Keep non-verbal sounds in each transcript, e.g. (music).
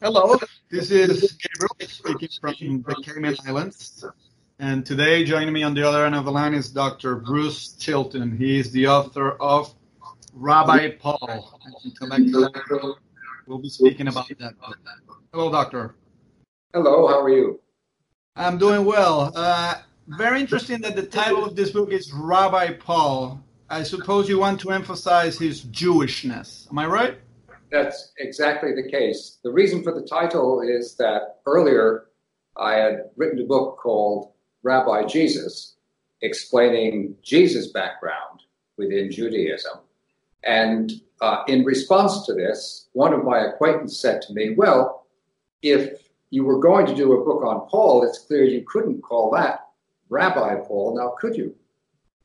Hello, this is Gabriel speaking from the Cayman Islands. And today, joining me on the other end of the line is Dr. Bruce Chilton. He is the author of Rabbi Paul. We'll be speaking about that. Hello, Doctor. Hello, how are you? I'm doing well. Uh, very interesting that the title of this book is Rabbi Paul. I suppose you want to emphasize his Jewishness. Am I right? That's exactly the case. The reason for the title is that earlier I had written a book called Rabbi Jesus, explaining Jesus' background within Judaism. And uh, in response to this, one of my acquaintances said to me, Well, if you were going to do a book on Paul, it's clear you couldn't call that Rabbi Paul, now could you?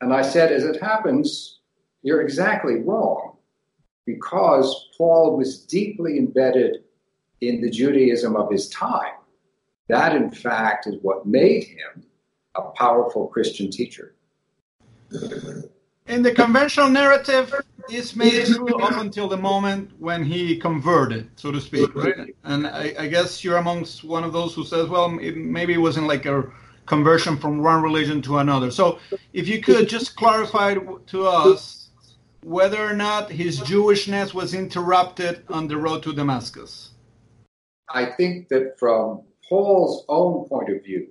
And I said, As it happens, you're exactly wrong, because Paul was deeply embedded in the Judaism of his time. That, in fact, is what made him a powerful Christian teacher. In the conventional narrative, this made true up until the moment when he converted, so to speak, right? And I, I, guess you're amongst one of those who says, well, it, maybe it wasn't like a conversion from one religion to another. So if you could just clarify to us whether or not his Jewishness was interrupted on the road to Damascus. I think that from Paul's own point of view,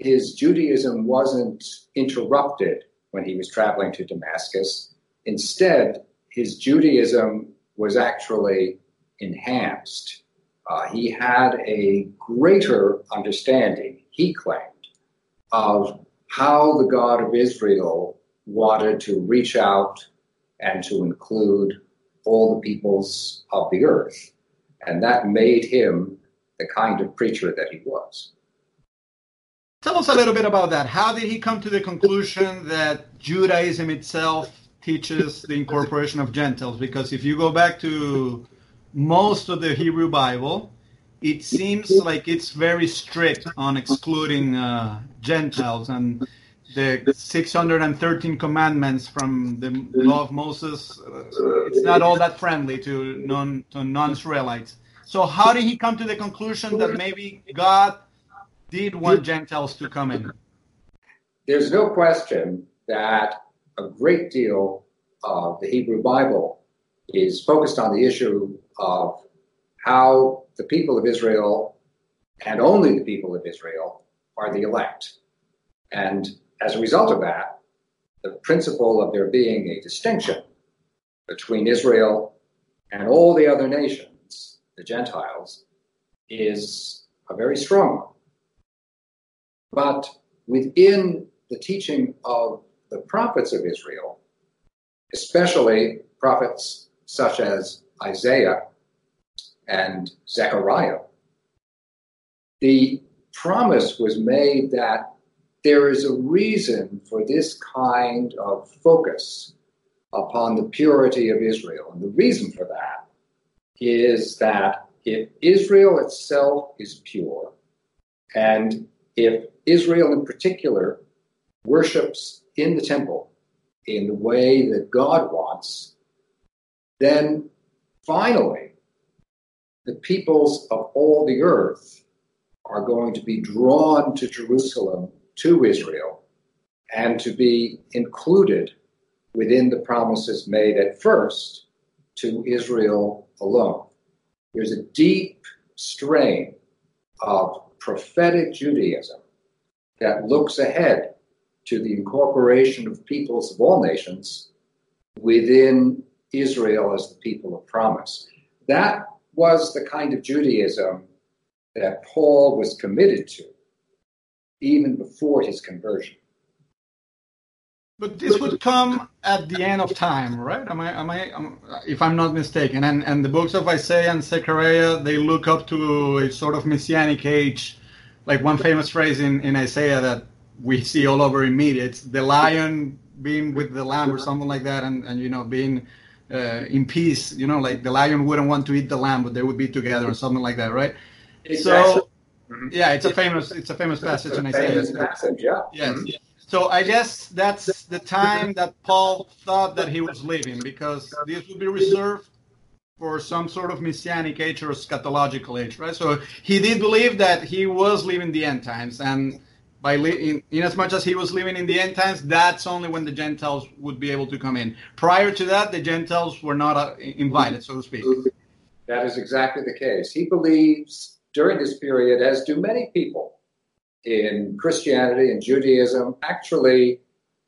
his Judaism wasn't interrupted when he was traveling to Damascus. Instead, his Judaism was actually enhanced. Uh, he had a greater understanding, he claimed, of how the God of Israel wanted to reach out and to include all the peoples of the earth. And that made him the kind of preacher that he was. Tell us a little bit about that. How did he come to the conclusion that Judaism itself teaches the incorporation of Gentiles? Because if you go back to most of the Hebrew Bible, it seems like it's very strict on excluding uh, Gentiles and the 613 commandments from the law of Moses. Uh, it's not all that friendly to non to non-Israelites. So how did he come to the conclusion that maybe God did want Gentiles to come in? There's no question that a great deal of the Hebrew Bible is focused on the issue of how the people of Israel and only the people of Israel are the elect. And as a result of that, the principle of there being a distinction between Israel and all the other nations, the Gentiles, is a very strong one. But within the teaching of the prophets of Israel, especially prophets such as Isaiah and Zechariah, the promise was made that there is a reason for this kind of focus upon the purity of Israel. And the reason for that is that if Israel itself is pure, and if Israel in particular worships in the temple in the way that God wants, then finally the peoples of all the earth are going to be drawn to Jerusalem, to Israel, and to be included within the promises made at first to Israel alone. There's a deep strain of prophetic Judaism that looks ahead to the incorporation of peoples of all nations within Israel as the people of promise. That was the kind of Judaism that Paul was committed to even before his conversion. But this would come at the end of time, right? Am I, am I, am, if I'm not mistaken? And and the books of Isaiah and Zechariah they look up to a sort of messianic age like one famous phrase in, in Isaiah that we see all over in media. It's the lion being with the lamb or something like that, and, and you know being uh, in peace. You know, like the lion wouldn't want to eat the lamb, but they would be together or something like that, right? Exactly. So mm-hmm. yeah, it's a famous it's a famous passage it's in Isaiah. Famous passage, yeah. Yes. Mm-hmm. So I guess that's the time that Paul thought that he was leaving, because this would be reserved for some sort of messianic age or eschatological age, right? So he did believe that he was living the end times, and by li- in, in as much as he was living in the end times, that's only when the Gentiles would be able to come in. Prior to that, the Gentiles were not uh, invited, so to speak. That is exactly the case. He believes during this period, as do many people in Christianity and Judaism, actually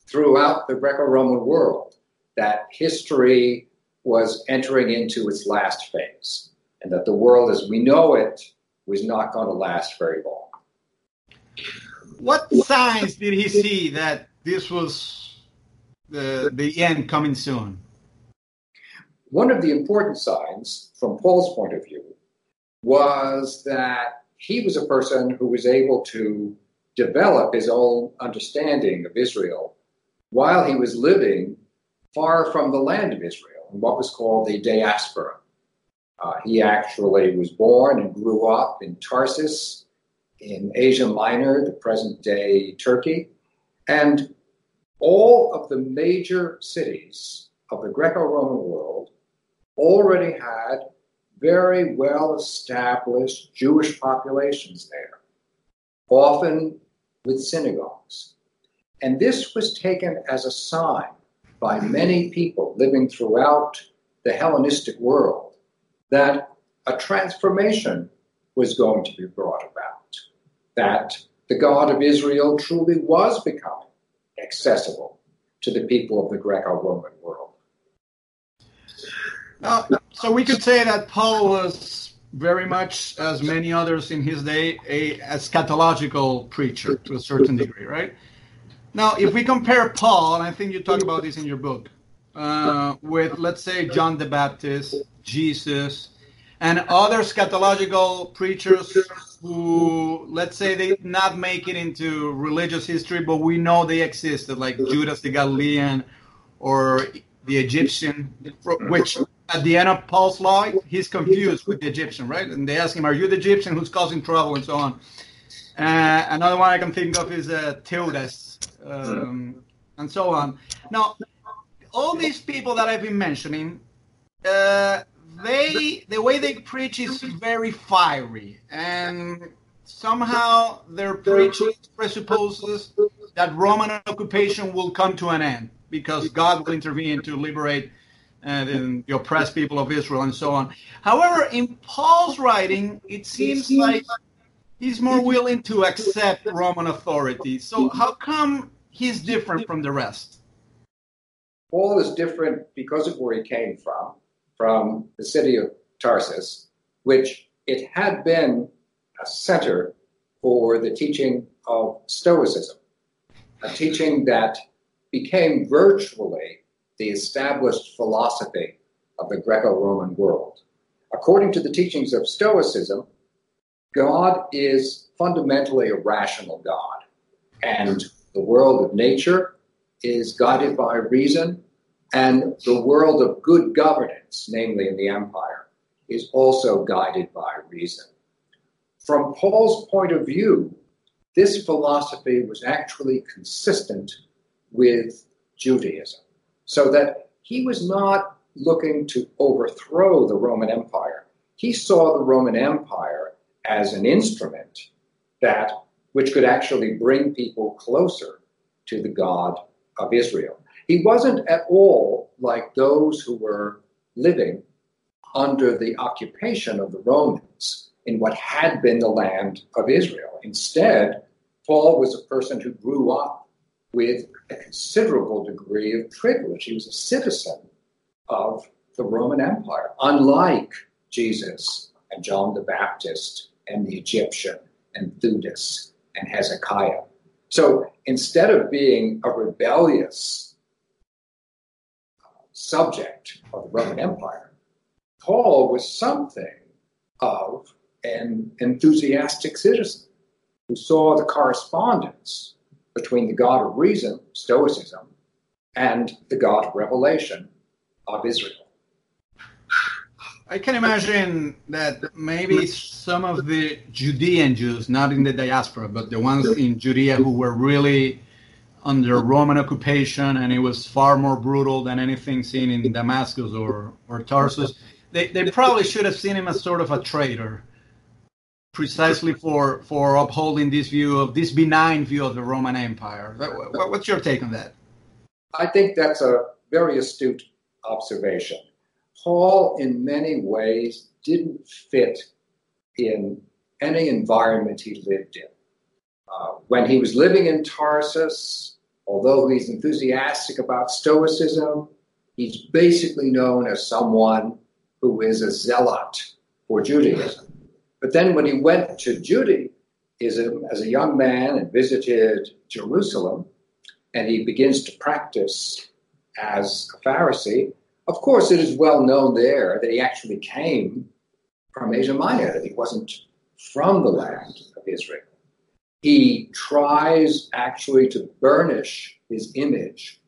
throughout the Greco Roman world, that history was entering into its last phase, and that the world as we know it was not going to last very long. What signs did he see that this was the, the end coming soon? One of the important signs, from Paul's point of view, was that he was a person who was able to develop his own understanding of Israel while he was living far from the land of Israel in what was called the diaspora. Uh, he actually was born and grew up in Tarsus in Asia Minor, the present day Turkey, and all of the major cities of the Greco Roman world already had very well established Jewish populations there, often with synagogues. And this was taken as a sign by many people living throughout the Hellenistic world that a transformation was going to be brought about, that the God of Israel truly was becoming accessible to the people of the Greco Roman world. Now, so we could say that Paul was very much, as many others in his day, a eschatological preacher to a certain degree, right? Now, if we compare Paul, and I think you talk about this in your book, uh, with, let's say, John the Baptist, Jesus, and other eschatological preachers who, let's say, they did not make it into religious history, but we know they existed, like Judas the Galilean or the Egyptian, which at the end of Paul's life, he's confused with the Egyptian, right? And they ask him, "Are you the Egyptian who's causing trouble?" and so on. Uh, another one I can think of is uh, Theudas, um, and so on. Now, all these people that I've been mentioning, uh, they the way they preach is very fiery, and somehow their preaching presupposes that Roman occupation will come to an end because God will intervene to liberate uh, in the oppressed people of Israel and so on. However, in Paul's writing, it seems like he's more willing to accept Roman authority. So how come he's different from the rest? Paul is different because of where he came from, from the city of Tarsus, which it had been a center for the teaching of Stoicism, a teaching that became virtually the established philosophy of the Greco Roman world. According to the teachings of Stoicism, God is fundamentally a rational God, and the world of nature is guided by reason, and the world of good governance, namely in the empire, is also guided by reason. From Paul's point of view, this philosophy was actually consistent with Judaism, so that he was not looking to overthrow the Roman Empire. He saw the Roman Empire as an instrument that which could actually bring people closer to the God of Israel. He wasn't at all like those who were living under the occupation of the Romans in what had been the land of Israel. Instead, Paul was a person who grew up with a considerable degree of privilege. He was a citizen of the Roman Empire, unlike Jesus and John the Baptist and the Egyptian and Theudas and Hezekiah. So instead of being a rebellious uh, subject of the Roman Empire, Paul was something of an enthusiastic citizen who saw the correspondence between the God of reason, Stoicism, and the God of revelation of Israel. I can imagine that maybe some of the Judean Jews, not in the diaspora, but the ones in Judea who were really under Roman occupation and it was far more brutal than anything seen in Damascus or, or Tarsus, they, they probably should have seen him as sort of a traitor, precisely for for upholding this view of this benign view of the Roman Empire. What's your take on that? I think that's a very astute observation. Paul, in many ways, didn't fit in any environment he lived in. Uh, when he was living in Tarsus, although he's enthusiastic about Stoicism, he's basically known as someone who is a zealot for Judaism. But then when he went to Judaism as a young man and visited Jerusalem, and he begins to practice as a Pharisee, of course, it is well known there that he actually came from Asia Minor, that he wasn't from the land of Israel. He tries actually to burnish his image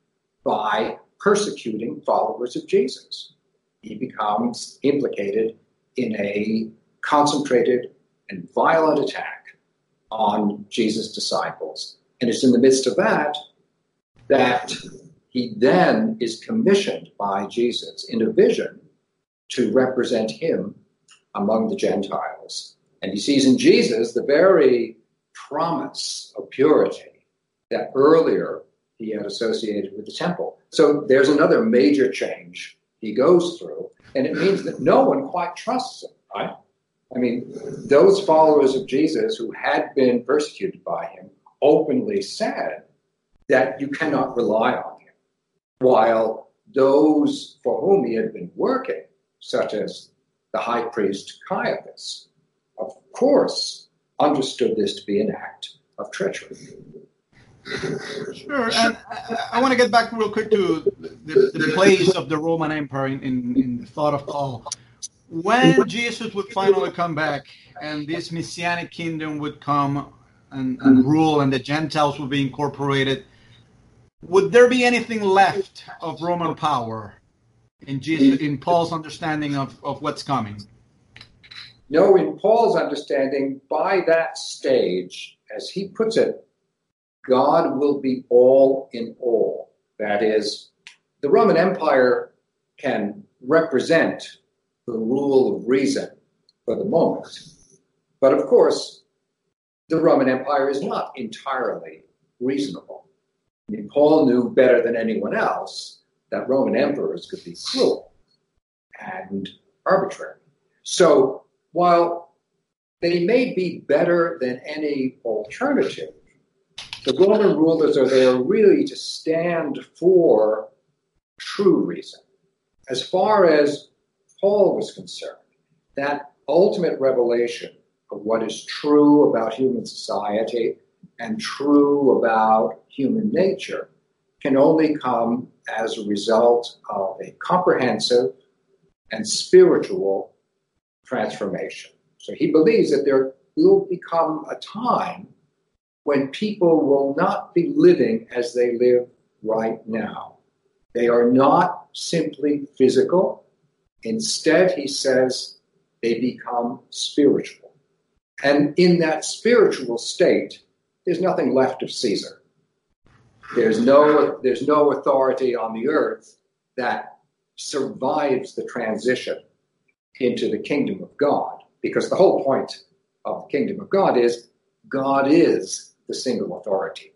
by persecuting followers of Jesus. He becomes implicated in a concentrated and violent attack on Jesus' disciples. And it's in the midst of that that he then is commissioned by Jesus in a vision to represent him among the Gentiles. And he sees in Jesus the very promise of purity that earlier he had associated with the temple. So there's another major change he goes through, and it means that no one quite trusts him, right? I mean, those followers of Jesus who had been persecuted by him openly said that you cannot rely on him, while those for whom he had been working, such as the high priest Caiaphas, of course, understood this to be an act of treachery. Sure, and I, want to get back real quick to the, the place of the Roman Empire in, in, in the thought of Paul. When Jesus would finally come back and this messianic kingdom would come and, and rule and the Gentiles would be incorporated, would there be anything left of Roman power in Jesus, in Paul's understanding of, of what's coming? No, in Paul's understanding, by that stage, as he puts it, God will be all in all. That is, the Roman Empire can represent the rule of reason for the moment. But of course, the Roman Empire is not entirely reasonable. I mean, Paul knew better than anyone else that Roman emperors could be cruel and arbitrary. So while they may be better than any alternative, the Roman rulers are there really to stand for true reason. As far as Paul was concerned, that ultimate revelation of what is true about human society and true about human nature can only come as a result of a comprehensive and spiritual transformation. So he believes that there will become a time when people will not be living as they live right now. They are not simply physical. Instead, he says, they become spiritual. And in that spiritual state, there's nothing left of Caesar. There's no, there's no authority on the earth that survives the transition into the kingdom of God, because the whole point of the kingdom of God is God is the single authority.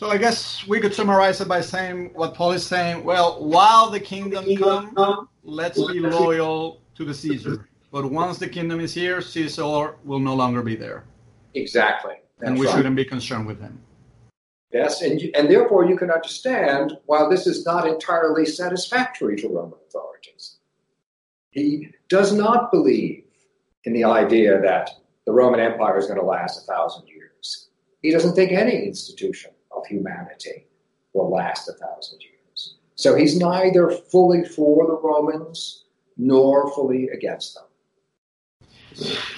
So I guess we could summarize it by saying what Paul is saying. Well, while the kingdom comes, let's be loyal to the Caesar. But once the kingdom is here, Caesar will no longer be there. Exactly. That's and we right. shouldn't be concerned with him. Yes, and, you, and therefore you can understand why this is not entirely satisfactory to Roman authorities. He does not believe in the idea that the Roman Empire is going to last a thousand years. He doesn't think any institution of humanity will last a thousand years. So he's neither fully for the Romans nor fully against them.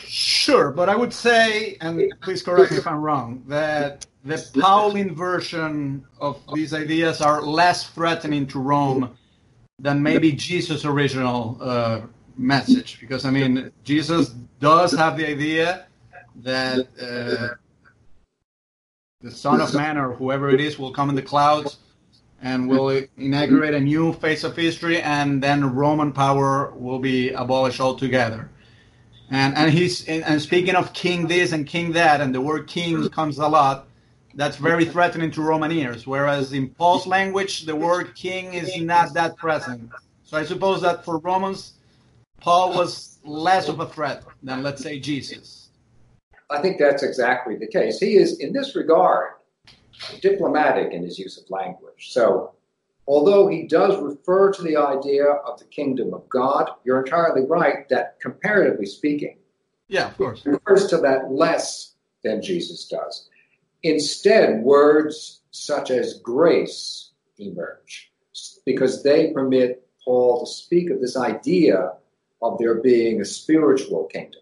Sure, but I would say, and please correct me if I'm wrong, that the Pauline version of these ideas are less threatening to Rome than maybe Jesus' original uh, message. Because, I mean, Jesus does have the idea that uh, the Son of Man or whoever it is will come in the clouds and will inaugurate a new phase of history, and then Roman power will be abolished altogether. And and he's and speaking of king this and king that, and the word king comes a lot. That's very threatening to Roman ears. Whereas in Paul's language, the word king is not that present. So I suppose that for Romans, Paul was less of a threat than, let's say, Jesus. I think that's exactly the case. He is, in this regard, diplomatic in his use of language. So, although he does refer to the idea of the kingdom of God, you're entirely right that comparatively speaking, yeah, of course, refers to that less than Jesus does. Instead, words such as grace emerge because they permit Paul to speak of this idea of there being a spiritual kingdom.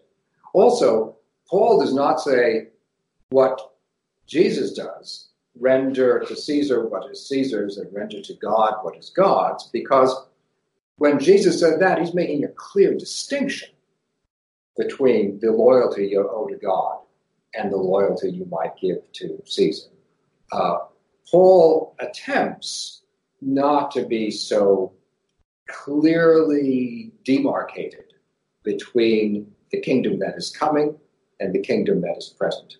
Also, Paul does not say what Jesus does render to Caesar what is Caesar's and render to God what is God's, because when Jesus said that, he's making a clear distinction between the loyalty you owe to God and the loyalty you might give to Caesar. Uh, Paul attempts not to be so clearly demarcated between the kingdom that is coming and the kingdom that is present.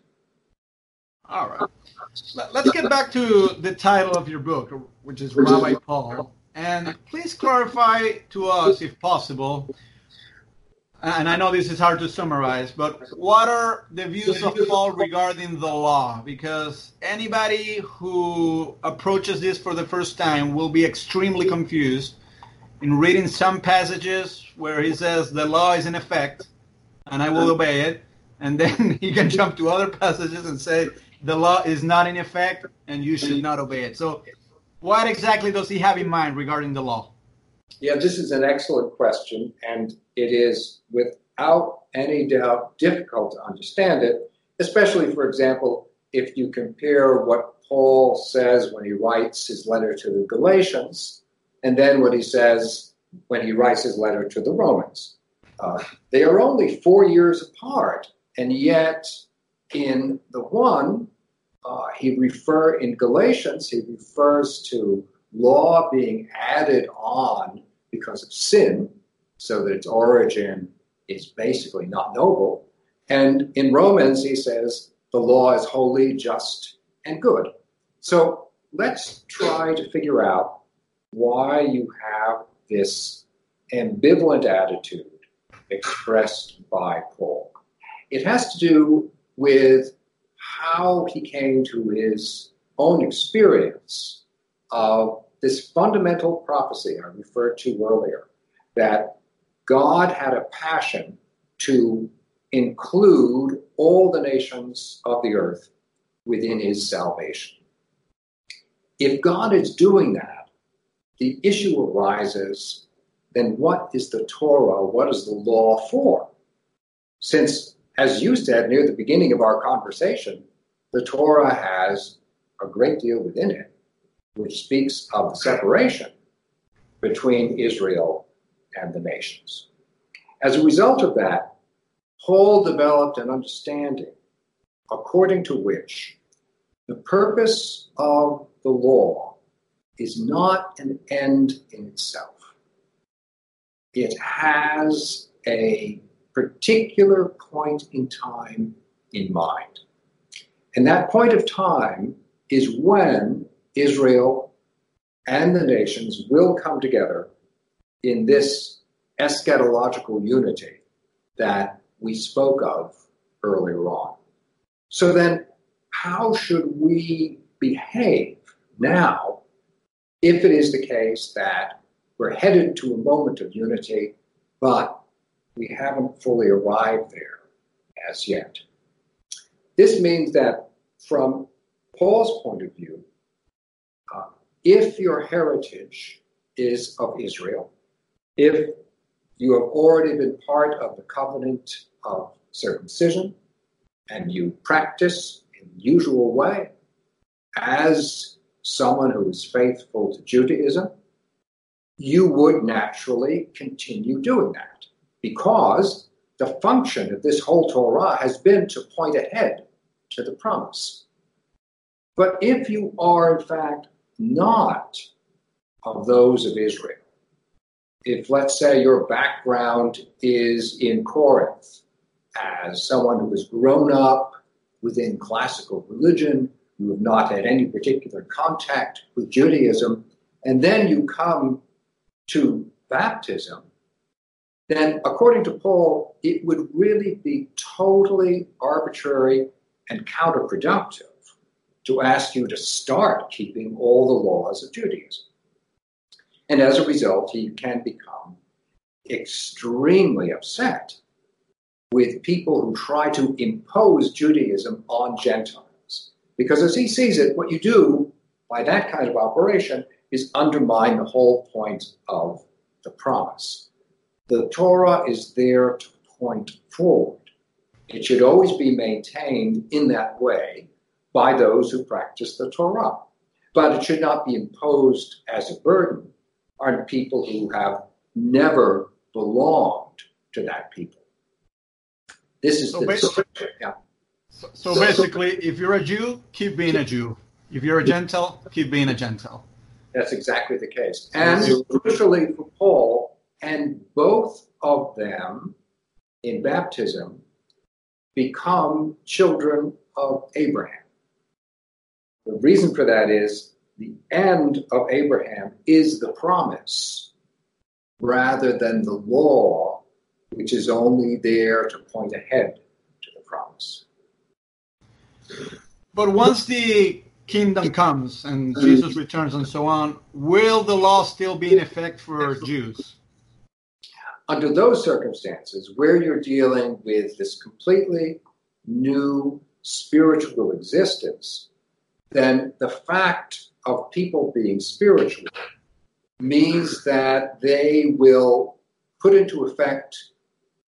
All right. Let's get back to the title of your book, which is Rabbi Paul. And please clarify to us, if possible, and I know this is hard to summarize, but what are the views of Paul regarding the law? Because anybody who approaches this for the first time will be extremely confused in reading some passages where he says the law is in effect and I will obey it. And then (laughs) he can jump to other passages and say the law is not in effect and you should not obey it. So, what exactly does he have in mind regarding the law? Yeah, this is an excellent question, and it is without any doubt difficult to understand it, especially, for example, if you compare what Paul says when he writes his letter to the Galatians and then what he says when he writes his letter to the Romans. Uh, they are only four years apart, and yet in the one, uh, he refer in Galatians, he refers to law being added on because of sin, so that its origin is basically not noble. And in Romans, he says the law is holy, just, and good. So let's try to figure out why you have this ambivalent attitude expressed by Paul. It has to do with how he came to his own experience of this fundamental prophecy I referred to earlier that God had a passion to include all the nations of the earth within his salvation. If God is doing that, the issue arises then what is the Torah? What is the law for? Since as you said near the beginning of our conversation, the Torah has a great deal within it which speaks of the separation between Israel and the nations. As a result of that, Paul developed an understanding according to which the purpose of the law is not an end in itself. It has a particular point in time in mind. And that point of time is when Israel and the nations will come together in this eschatological unity that we spoke of earlier on. So then, how should we behave now if it is the case that we're headed to a moment of unity, but we haven't fully arrived there as yet. This means that from Paul's point of view, uh, if your heritage is of Israel, if you have already been part of the covenant of circumcision and you practice in the usual way as someone who is faithful to Judaism, you would naturally continue doing that because the function of this whole Torah has been to point ahead to the promise. But if you are, in fact, not of those of Israel. If, let's say, your background is in Corinth as someone who has grown up within classical religion, you have not had any particular contact with Judaism, and then you come to baptism, then according to Paul, it would really be totally arbitrary and counterproductive to ask you to start keeping all the laws of Judaism. And as a result, he can become extremely upset with people who try to impose Judaism on Gentiles. Because as he sees it, what you do by that kind of operation is undermine the whole point of the promise. The Torah is there to point forward. It should always be maintained in that way by those who practice the Torah. But it should not be imposed as a burden on people who have never belonged to that people. This is So the basically- yeah. So, so basically, if you're a Jew, keep being a Jew. If you're a Gentile, keep being a Gentile. That's exactly the case. And crucially for Paul, and both of them in baptism become children of Abraham. The reason for that is the end of Abraham is the promise rather than the law, which is only there to point ahead to the promise. But once the kingdom comes and Jesus returns and so on, will the law still be in effect for Jews? Under those circumstances, where you're dealing with this completely new spiritual existence, then the fact of people being spiritual means that they will put into effect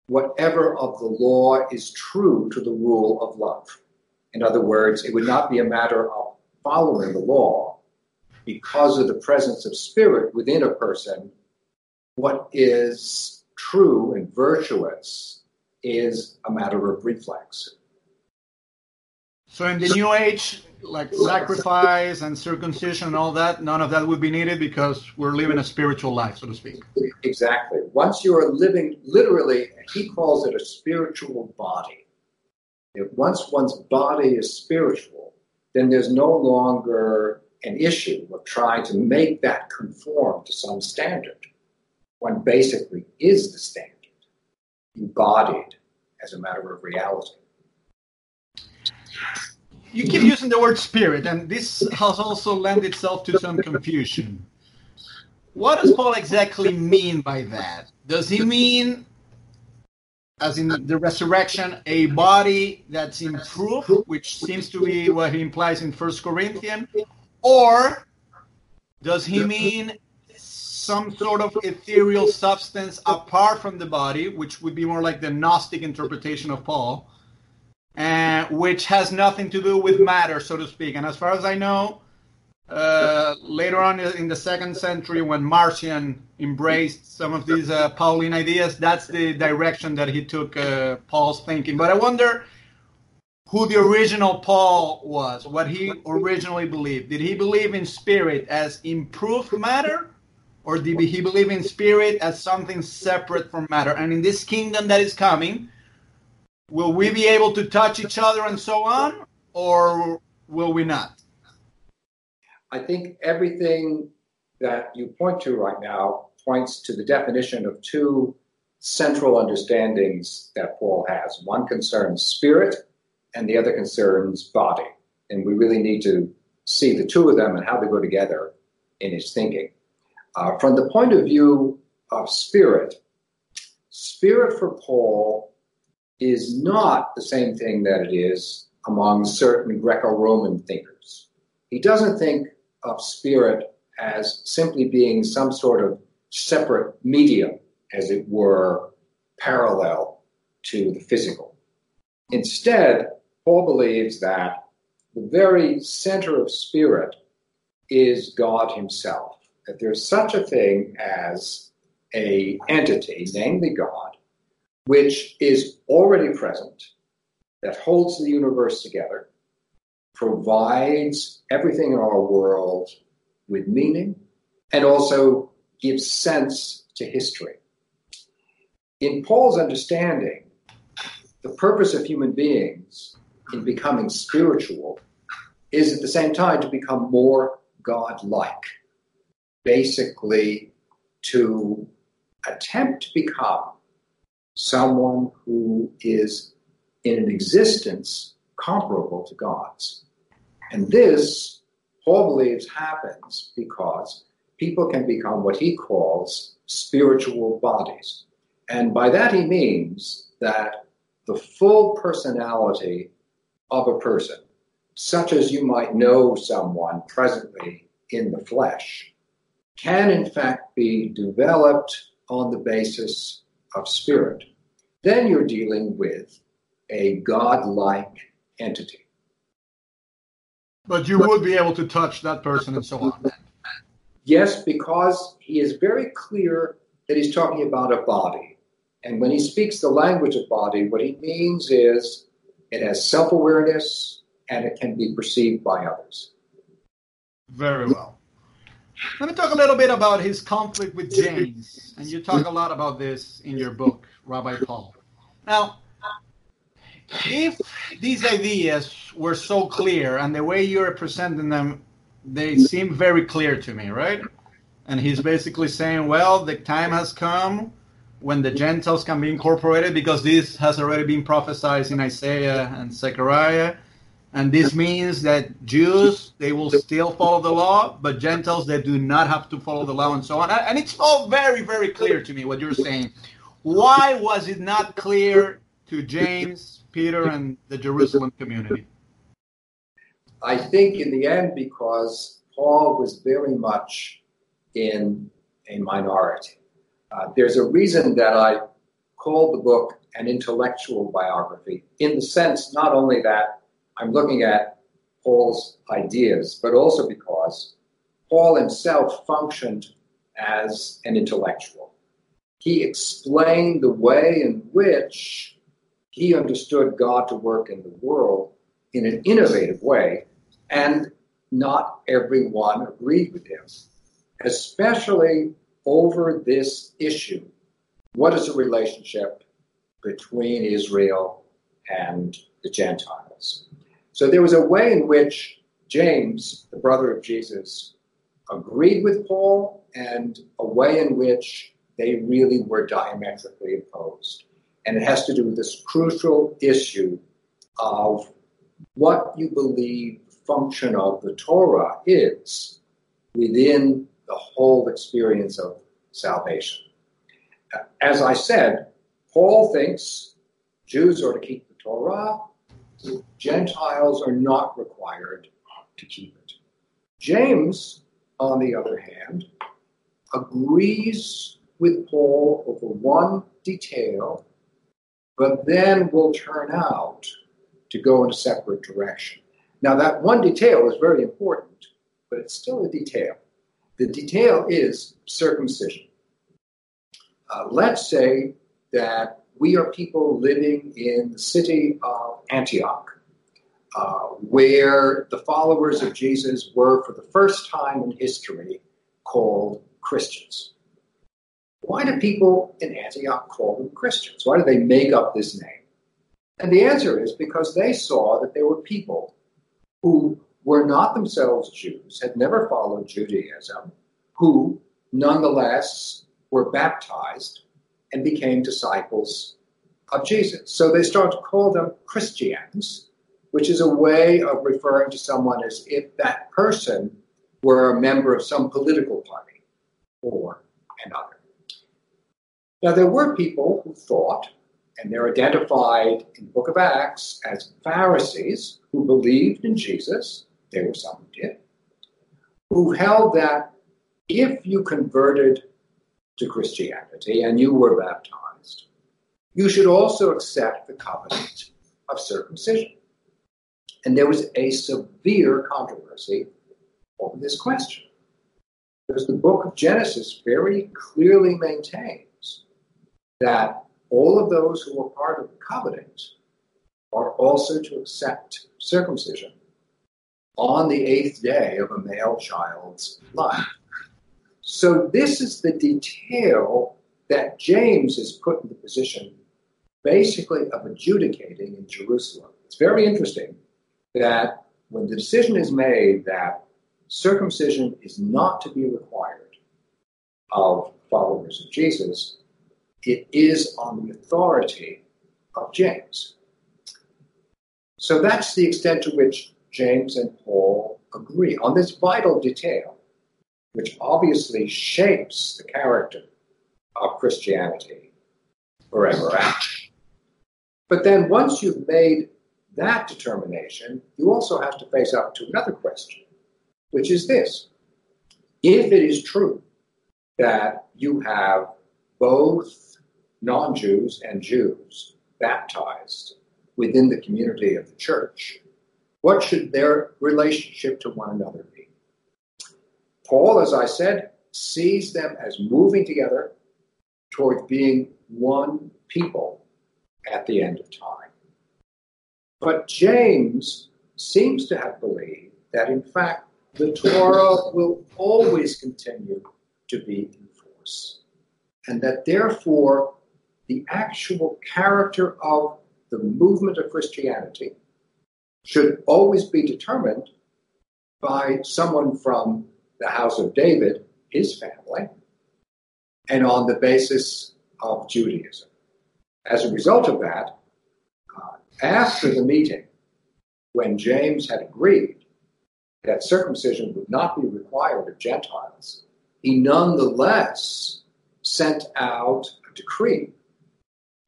whatever of the law is true to the rule of love. In other words, it would not be a matter of following the law because of the presence of spirit within a person. What is true and virtuous is a matter of reflex. So in the new age, like sacrifice and circumcision and all that, none of that would be needed because we're living a spiritual life, so to speak. Exactly. Once you are living, literally, he calls it a spiritual body. If once one's body is spiritual, then there's no longer an issue of trying to make that conform to some standard. One basically is the standard, embodied as a matter of reality. You keep using the word spirit, and this has also lent itself to some confusion. What does Paul exactly mean by that? Does he mean, as in the resurrection, a body that's improved, which seems to be what he implies in First Corinthians, or does he mean some sort of ethereal substance apart from the body, which would be more like the Gnostic interpretation of Paul, uh, which has nothing to do with matter, so to speak. And as far as I know, uh, later on in the second century, when Marcion embraced some of these uh, Pauline ideas, that's the direction that he took uh, Paul's thinking. But I wonder who the original Paul was, what he originally believed. Did he believe in spirit as improved matter? Or did he believe in spirit as something separate from matter? And in this kingdom that is coming, will we be able to touch each other and so on? Or will we not? I think everything that you point to right now points to the definition of two central understandings that Paul has. One concerns spirit, and the other concerns body. And we really need to see the two of them and how they go together in his thinking. Uh, from the point of view of spirit, spirit for Paul is not the same thing that it is among certain Greco Roman thinkers. He doesn't think of spirit as simply being some sort of separate medium, as it were, parallel to the physical. Instead, Paul believes that the very center of spirit is God Himself, that there's such a thing as a entity, namely God, which is already present, that holds the universe together, provides everything in our world with meaning and also gives sense to history. In Paul's understanding, the purpose of human beings in becoming spiritual is at the same time to become more God-like. Basically, to attempt to become someone who is in an existence comparable to God's. And this, Paul believes, happens because people can become what he calls spiritual bodies. And by that he means that the full personality of a person, such as you might know someone presently in the flesh, can in fact be developed on the basis of spirit. Then you're dealing with a godlike entity. But you would be able to touch that person and so on. Yes, because he is very clear that he's talking about a body. And when he speaks the language of body, what he means is it has self awareness and it can be perceived by others. Very well. Let me talk a little bit about his conflict with James. And you talk a lot about this in your book, Rabbi Paul. Now, if these ideas were so clear and the way you're presenting them, they seem very clear to me, right? And he's basically saying, well, the time has come when the Gentiles can be incorporated because this has already been prophesied in Isaiah and Zechariah. And this means that Jews, they will still follow the law, but Gentiles, they do not have to follow the law and so on. And it's all very, very clear to me what you're saying. Why was it not clear to James, Peter, and the Jerusalem community? I think in the end, because Paul was very much in a minority. Uh, there's a reason that I called the book an intellectual biography, in the sense not only that I'm looking at Paul's ideas, but also because Paul himself functioned as an intellectual. He explained the way in which he understood God to work in the world in an innovative way, and not everyone agreed with him, especially over this issue. What is the relationship between Israel and the Gentiles? So there was a way in which James, the brother of Jesus, agreed with Paul, and a way in which they really were diametrically opposed. And it has to do with this crucial issue of what you believe the function of the Torah is within the whole experience of salvation. As I said, Paul thinks Jews are to keep the Torah, Gentiles are not required to keep it. James, on the other hand, agrees with Paul over one detail, but then will turn out to go in a separate direction. Now, that one detail is very important, but it's still a detail. The detail is circumcision. Uh, let's say that we are people living in the city of Antioch, uh, where the followers of Jesus were, for the first time in history, called Christians. Why do people in Antioch call them Christians? Why do they make up this name? And the answer is because they saw that there were people who were not themselves Jews, had never followed Judaism, who nonetheless were baptized and became disciples of Jesus. So they started to call them Christians, which is a way of referring to someone as if that person were a member of some political party or another. Now, there were people who thought, and they're identified in the book of Acts as Pharisees who believed in Jesus, there were some who did, who held that if you converted to Christianity and you were baptized, you should also accept the covenant of circumcision. And there was a severe controversy over this question. Because the book of Genesis very clearly maintains that all of those who are part of the covenant are also to accept circumcision on the eighth day of a male child's life. So this is the detail that James is put in the position basically of adjudicating in Jerusalem. It's very interesting that when the decision is made that circumcision is not to be required of followers of Jesus, it is on the authority of James. So that's the extent to which James and Paul agree on this vital detail, which obviously shapes the character of Christianity forever after. But then once you've made that determination, you also have to face up to another question, which is this. If it is true that you have both non Jews and Jews baptized within the community of the church, what should their relationship to one another be? Paul, as I said, sees them as moving together towards being one people at the end of time. But James seems to have believed that, in fact, the Torah will always continue to be in force, and that therefore the actual character of the movement of Christianity should always be determined by someone from the house of David, his family, and on the basis of Judaism. As a result of that, uh, after the meeting, when James had agreed that circumcision would not be required of Gentiles, he nonetheless sent out a decree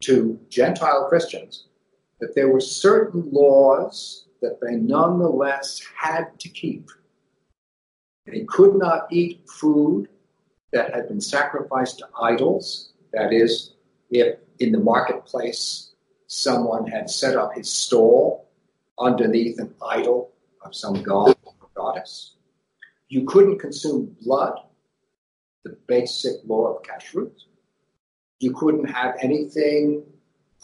to Gentile Christians that there were certain laws that they nonetheless had to keep. They could not eat food that had been sacrificed to idols, that is, if in the marketplace someone had set up his stall underneath an idol of some god or goddess. You couldn't consume blood, the basic law of kashrut. You couldn't have anything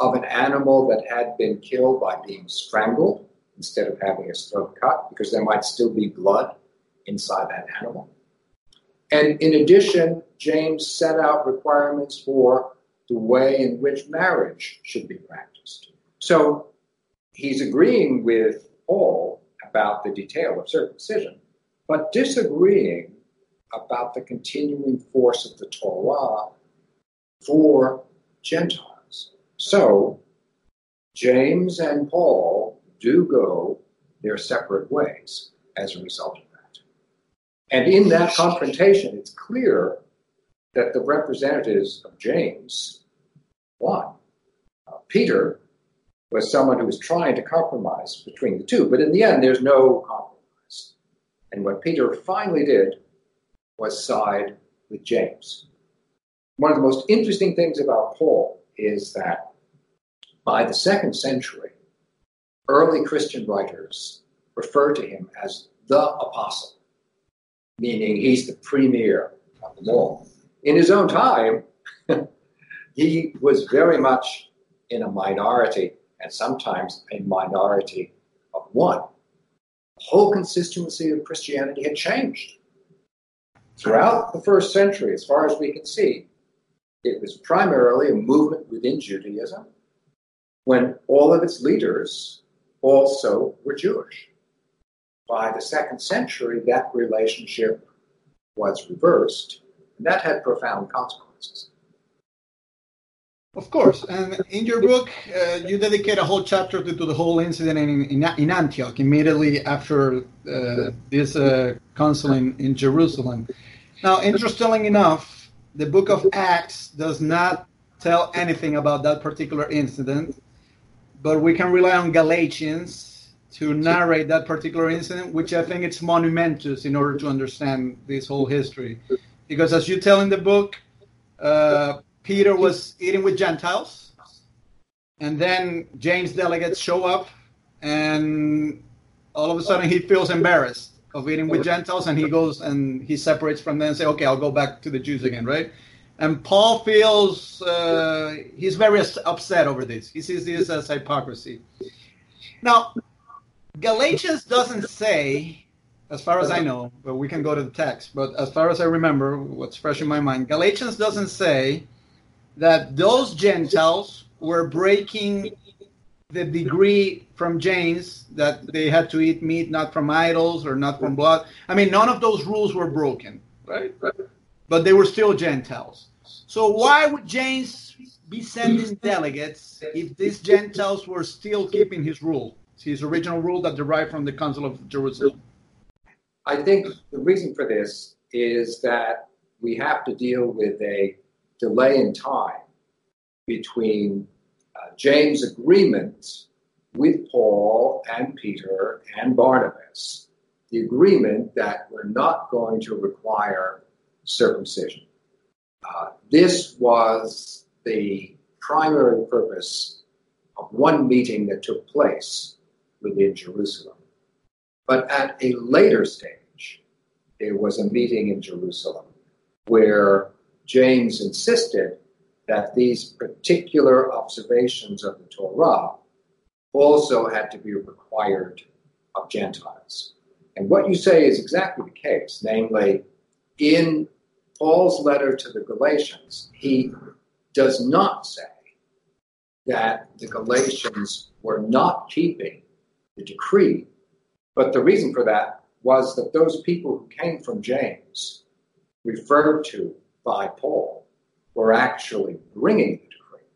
of an animal that had been killed by being strangled instead of having its throat cut, because there might still be blood inside that animal. And in addition, James set out requirements for the way in which marriage should be practiced. So he's agreeing with Paul about the detail of circumcision, but disagreeing about the continuing force of the Torah for Gentiles. So James and Paul do go their separate ways as a result. And in that confrontation, it's clear that the representatives of James won. Uh, Peter was someone who was trying to compromise between the two, but in the end, there's no compromise. And what Peter finally did was side with James. One of the most interesting things about Paul is that by the second century, early Christian writers refer to him as the apostle, meaning he's the premier of them all in his own time, (laughs) he was very much in a minority and sometimes a minority of one. The whole consistency of Christianity had changed. Throughout the first century, as far as we can see, it was primarily a movement within Judaism when all of its leaders also were Jewish. By the second century, that relationship was reversed and that had profound consequences. Of course, and in your book, uh, you dedicate a whole chapter to, to the whole incident in, in, in Antioch immediately after uh, this uh, council in, in Jerusalem. Now, interestingly enough, the book of Acts does not tell anything about that particular incident, but we can rely on Galatians to narrate that particular incident, which I think it's monumentous in order to understand this whole history because as you tell in the book, uh, Peter was eating with Gentiles, and then James delegates show up, and all of a sudden he feels embarrassed of eating with Gentiles, and he goes and he separates from them and say, "Okay, I'll go back to the Jews again," right? And Paul feels uh, he's very upset over this. He sees this as hypocrisy. Now, Galatians doesn't say as far as I know, but we can go to the text. But as far as I remember, what's fresh in my mind, Galatians doesn't say that those Gentiles were breaking the degree from James that they had to eat meat not from idols or not from blood. I mean, none of those rules were broken, right? But they were still Gentiles. So why would James be sending delegates if these Gentiles were still keeping his rule, his original rule that derived from the Council of Jerusalem? I think the reason for this is that we have to deal with a delay in time between uh, James' agreement with Paul and Peter and Barnabas, the agreement that we're not going to require circumcision. Uh, this was the primary purpose of one meeting that took place within Jerusalem. But at a later stage, there was a meeting in Jerusalem where James insisted that these particular observations of the Torah also had to be required of Gentiles. And what you say is exactly the case, namely, in Paul's letter to the Galatians, he does not say that the Galatians were not keeping the decree, but the reason for that was that those people who came from James, referred to by Paul, were actually bringing the decree.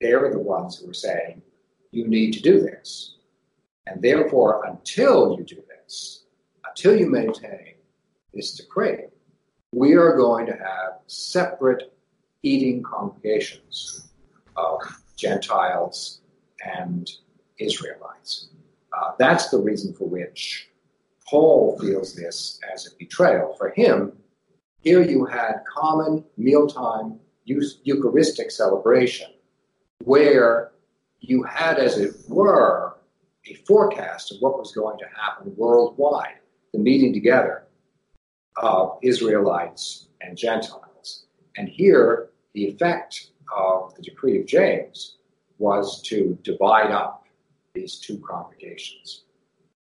They were the ones who were saying, you need to do this. And therefore, until you do this, until you maintain this decree, we are going to have separate eating congregations of Gentiles and Israelites. Uh, that's the reason for which Paul feels this as a betrayal. For him, here you had common mealtime Eucharistic celebration where you had, as it were, a forecast of what was going to happen worldwide, the meeting together of Israelites and Gentiles. And here, the effect of the decree of James was to divide up these two congregations.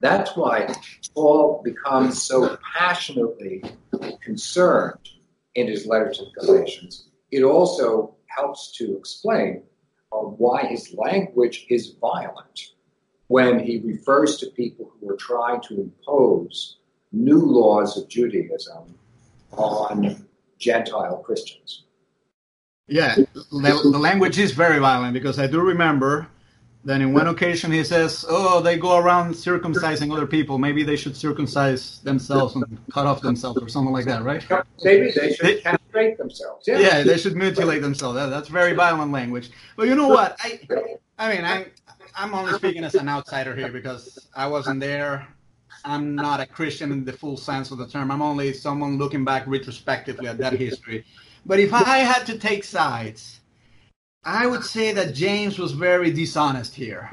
That's why Paul becomes so passionately concerned in his letter to the Galatians. It also helps to explain uh, why his language is violent when he refers to people who are trying to impose new laws of Judaism on Gentile Christians. Yeah, the, the language is very violent because I do remember then in one occasion he says, "Oh, they go around circumcising other people. Maybe they should circumcise themselves and cut off themselves or something like that, right?" Maybe they should they, castrate themselves. Yeah. yeah, they should mutilate themselves. That, that's very violent language. But you know what? I, I mean, I'm I'm only speaking as an outsider here because I wasn't there. I'm not a Christian in the full sense of the term. I'm only someone looking back retrospectively at that history. But if I had to take sides I would say that James was very dishonest here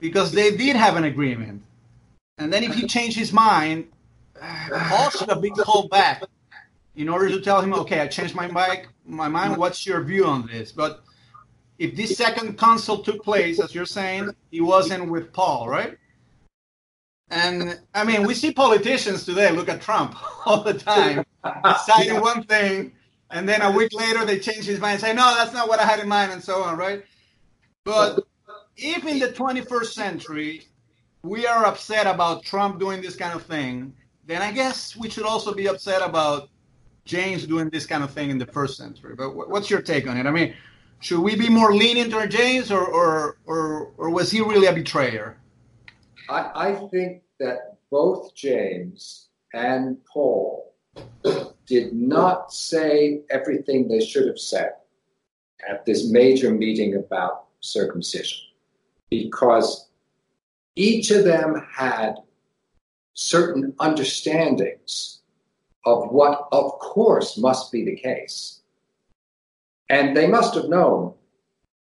because they did have an agreement. And then if he changed his mind, uh, Paul should have been called back in order to tell him, okay, I changed my mind, my mind. What's your view on this? But if this second council took place, as you're saying, he wasn't with Paul, right? And I mean, we see politicians today look at Trump (laughs) all the time, deciding one thing and then a week later they change his mind and say, no, that's not what I had in mind, and so on, right? But if in the 21st century we are upset about Trump doing this kind of thing, then I guess we should also be upset about James doing this kind of thing in the first century. But what's your take on it? I mean, should we be more lenient toward James, or or or, or was he really a betrayer? I, I think that both James and Paul did not say everything they should have said at this major meeting about circumcision because each of them had certain understandings of what, of course, must be the case. And they must have known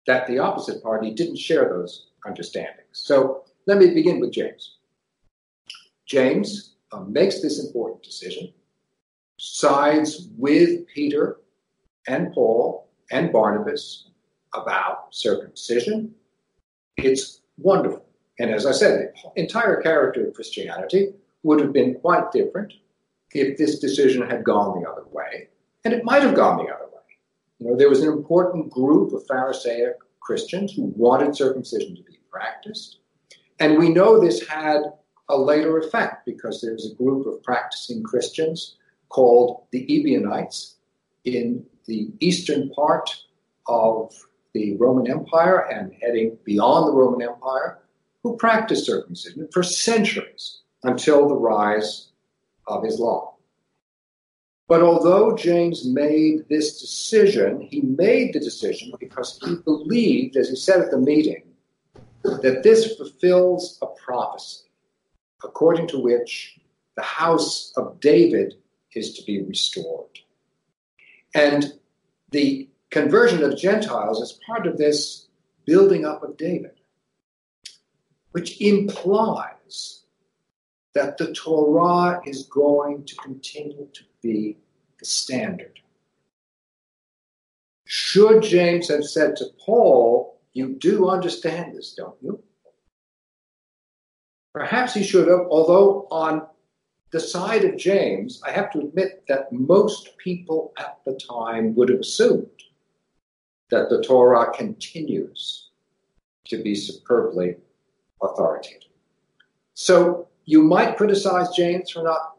that the opposite party didn't share those understandings. So let me begin with James. James uh, makes this important decision sides with Peter and Paul and Barnabas about circumcision. It's wonderful. And as I said, the entire character of Christianity would have been quite different if this decision had gone the other way, and it might have gone the other way. You know, there was an important group of Pharisaic Christians who wanted circumcision to be practiced, and we know this had a later effect because there's a group of practicing Christians called the Ebionites in the eastern part of the Roman Empire and heading beyond the Roman Empire who practiced circumcision for centuries until the rise of Islam. But although James made this decision, he made the decision because he believed, as he said at the meeting, that this fulfills a prophecy according to which the house of David is to be restored. And the conversion of Gentiles is part of this building up of David, which implies that the Torah is going to continue to be the standard. Should James have said to Paul, You do understand this, don't you? Perhaps he should have, although on the side of James, I have to admit that most people at the time would have assumed that the Torah continues to be superbly authoritative. So you might criticize James for not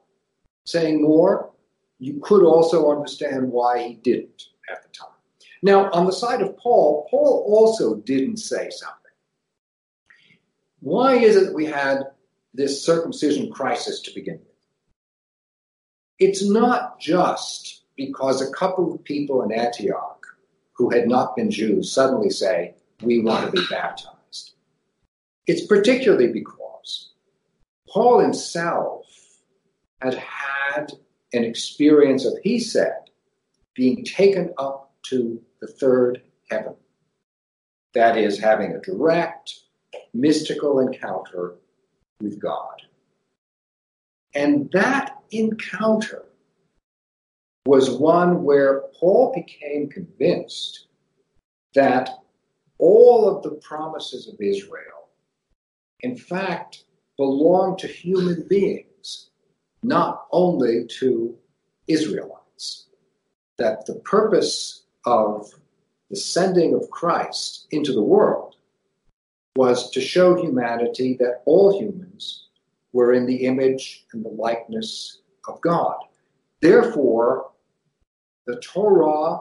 saying more. You could also understand why he didn't at the time. Now, on the side of Paul, Paul also didn't say something. Why is it that we had this circumcision crisis to begin with? It's not just because a couple of people in Antioch who had not been Jews suddenly say, We want to be baptized. It's particularly because Paul himself had had an experience of, he said, being taken up to the third heaven. That is, having a direct, mystical encounter with God. And that encounter was one where Paul became convinced that all of the promises of Israel, in fact, belong to human beings, not only to Israelites. That the purpose of the sending of Christ into the world was to show humanity that all humans were in the image and the likeness of God. Therefore, the Torah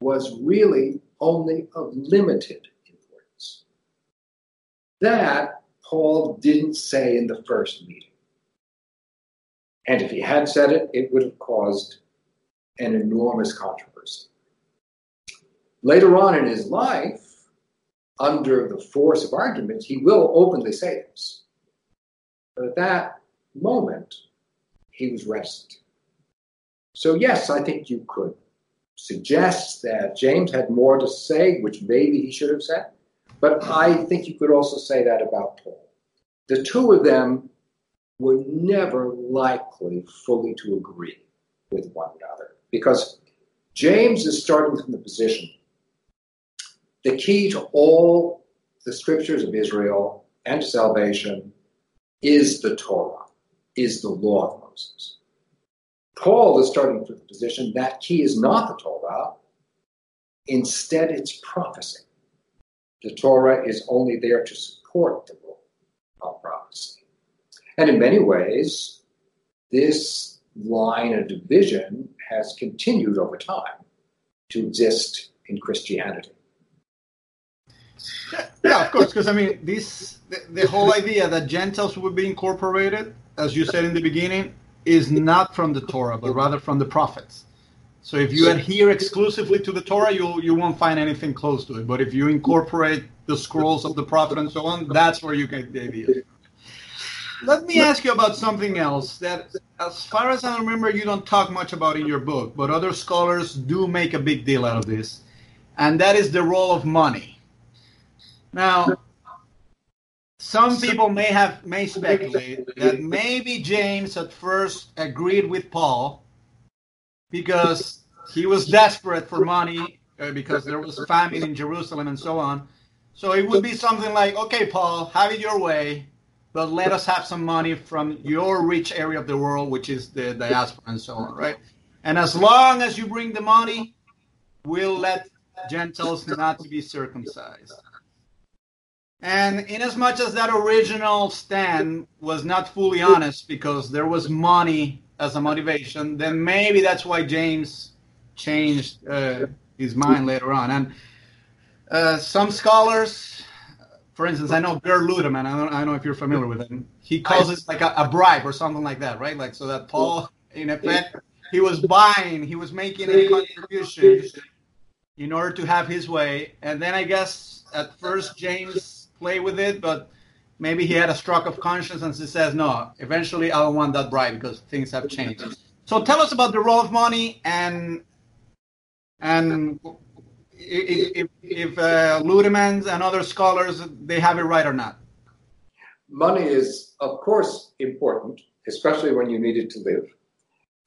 was really only of limited importance. That Paul didn't say in the first meeting. And if he had said it, it would have caused an enormous controversy. Later on in his life, under the force of arguments, he will openly say this. But at that moment, he was reticent. So, yes, I think you could suggest that James had more to say, which maybe he should have said. But I think you could also say that about Paul. The two of them were never likely fully to agree with one another because James is starting from the position the key to all the scriptures of Israel and salvation is the Torah, is the law of Moses. Paul is starting from the position that key is not the Torah, instead, it's prophecy. The Torah is only there to support the role of prophecy. And in many ways, this line of division has continued over time to exist in Christianity. Yeah, of course, because I mean, this the, the, whole idea that Gentiles would be incorporated, as you said in the beginning, is not from the Torah, but rather from the prophets. So if you adhere exclusively to the Torah, you you won't find anything close to it. But if you incorporate the scrolls of the prophet and so on, that's where you get the idea. Let me ask you about something else that, as far as I remember, you don't talk much about in your book, but other scholars do make a big deal out of this, and that is the role of money. Now, some people may have may speculate that maybe James at first agreed with Paul because he was desperate for money uh, because there was famine in Jerusalem and so on. So it would be something like, "Okay, Paul, have it your way. but let us have some money from your rich area of the world, which is the diaspora and so on, right? And as long as you bring the money, we'll let Gentiles not to be circumcised. And inasmuch as much as that original stand was not fully honest because there was money as a motivation, then maybe that's why James changed uh, his mind later on. And uh, some scholars, for instance, I know Gerd Ludemann, I don't, I don't know if you're familiar with him, he calls it like a, a bribe or something like that, right? Like so that Paul, in effect, he was buying, he was making a contribution in order to have his way. And then I guess at first James played with it, but maybe he had a stroke of conscience and he says, no, eventually I don't want that bribe because things have changed. So tell us about the role of money and and if, if uh, Ludemann's and other scholars they have it right or not. Money is, of course, important, especially when you need it to live.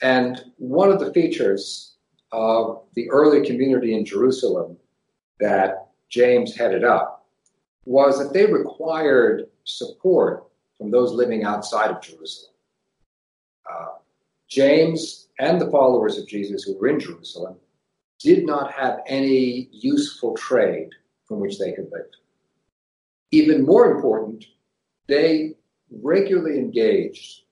And one of the features of the early community in Jerusalem that James headed up was that they required support from those living outside of Jerusalem. Uh, James and the followers of Jesus who were in Jerusalem did not have any useful trade from which they could live. Even more important, they regularly engaged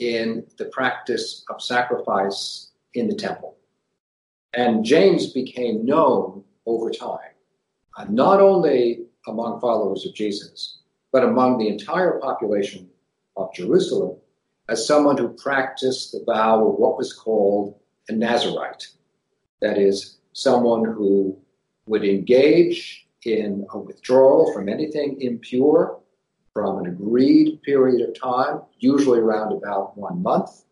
in the practice of sacrifice in the temple. And James became known over time, uh, not only among followers of Jesus, but among the entire population of Jerusalem, as someone who practiced the vow of what was called a Nazarite. That is, someone who would engage in a withdrawal from anything impure from an agreed period of time, usually around about one month.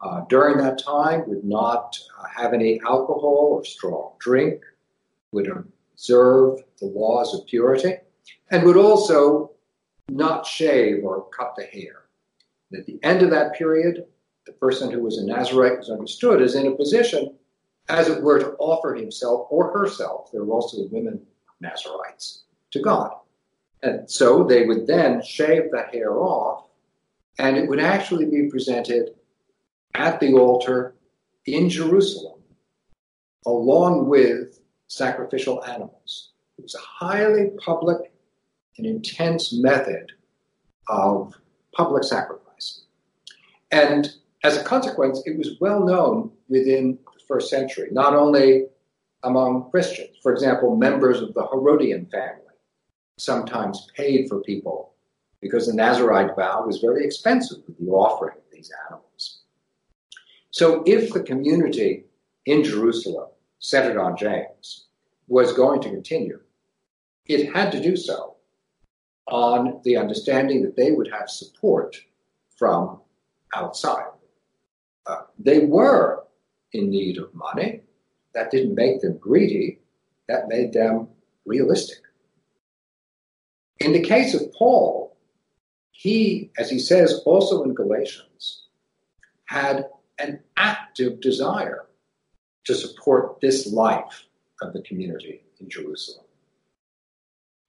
Uh, during that time, would not uh, have any alcohol or strong drink, would observe the laws of purity, and would also not shave or cut the hair. And at the end of that period, the person who was a Nazarite was understood as in a position, as it were, to offer himself or herself. There were also the women Nazarites to God. And so they would then shave the hair off, and it would actually be presented at the altar in Jerusalem, along with sacrificial animals. It was a highly public and intense method of public sacrifice. And as a consequence, it was well known within the first century, not only among Christians. For example, members of the Herodian family sometimes paid for people because the Nazarite vow was very expensive with the offering of these animals. So if the community in Jerusalem, centered on James, was going to continue, it had to do so on the understanding that they would have support from outside. Uh, they were in need of money. That didn't make them greedy, that made them realistic. In the case of Paul, he, as he says also in Galatians, had an active desire to support this life of the community in Jerusalem.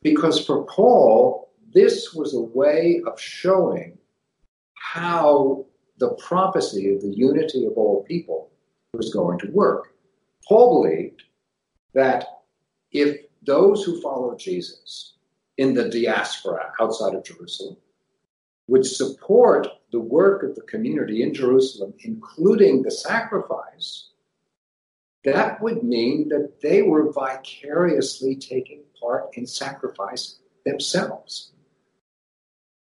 Because for Paul, this was a way of showing how the prophecy of the unity of all people was going to work. Paul believed that if those who follow Jesus in the diaspora outside of Jerusalem would support the work of the community in Jerusalem, including the sacrifice, that would mean that they were vicariously taking part in sacrifice themselves.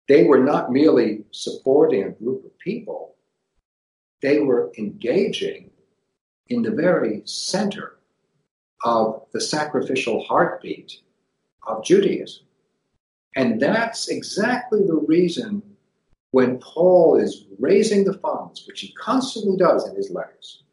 They were not merely supporting a group of people, they were engaging in the very center of the sacrificial heartbeat of Judaism. And that's exactly the reason when Paul is raising the funds, which he constantly does in his letters,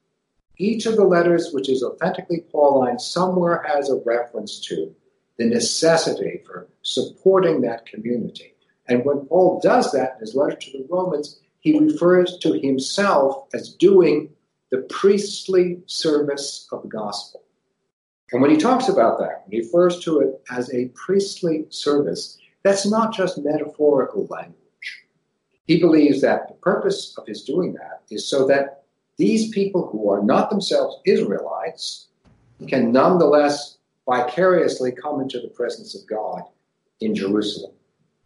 each of the letters which is authentically Pauline somewhere has a reference to the necessity for supporting that community. And when Paul does that in his letter to the Romans, he refers to himself as doing the priestly service of the gospel. And when he talks about that, when he refers to it as a priestly service, that's not just metaphorical language. He believes that the purpose of his doing that is so that these people who are not themselves Israelites can nonetheless vicariously come into the presence of God in Jerusalem.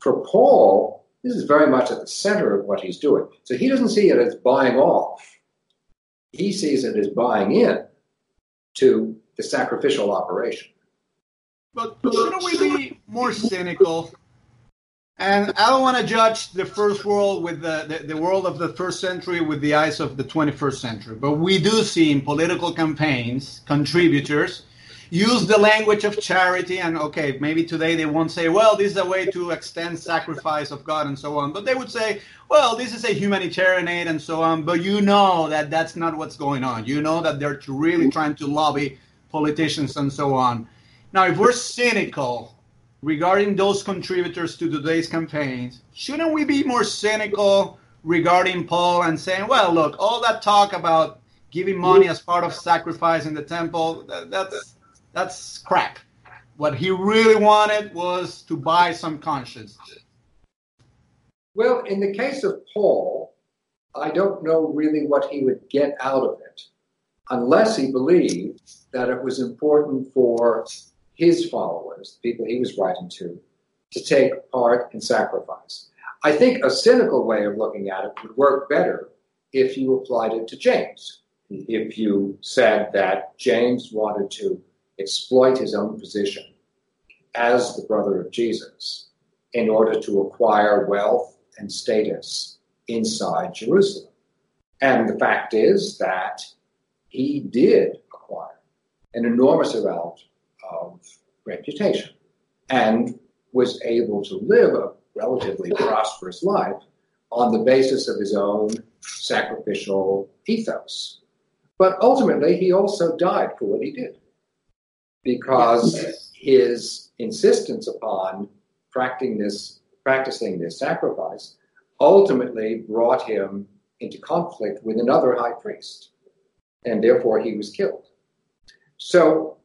For Paul, this is very much at the center of what he's doing. So he doesn't see it as buying off, he sees it as buying in to the sacrificial operation. But shouldn't we be more cynical? And I don't want to judge the first world with the, the, the, world of the first century with the eyes of the 21st century. But we do see in political campaigns contributors use the language of charity and okay maybe today they won't say well this is a way to extend sacrifice of god and so on but they would say well this is a humanitarian aid and so on but you know that that's not what's going on you know that they're really trying to lobby politicians and so on now if we're cynical regarding those contributors to today's campaigns shouldn't we be more cynical regarding paul and saying well look all that talk about giving money as part of sacrifice in the temple that's that's crap. What he really wanted was to buy some conscience. Well, in the case of Paul, I don't know really what he would get out of it unless he believed that it was important for his followers, the people he was writing to, to take part in sacrifice. I think a cynical way of looking at it would work better if you applied it to James. If you said that James wanted to exploit his own position as the brother of Jesus in order to acquire wealth and status inside Jerusalem. And the fact is that he did acquire an enormous amount of reputation and was able to live a relatively prosperous life on the basis of his own sacrificial ethos. But ultimately, he also died for what he did because his insistence upon practicing this, practicing this sacrifice ultimately brought him into conflict with another high priest, and therefore he was killed. So,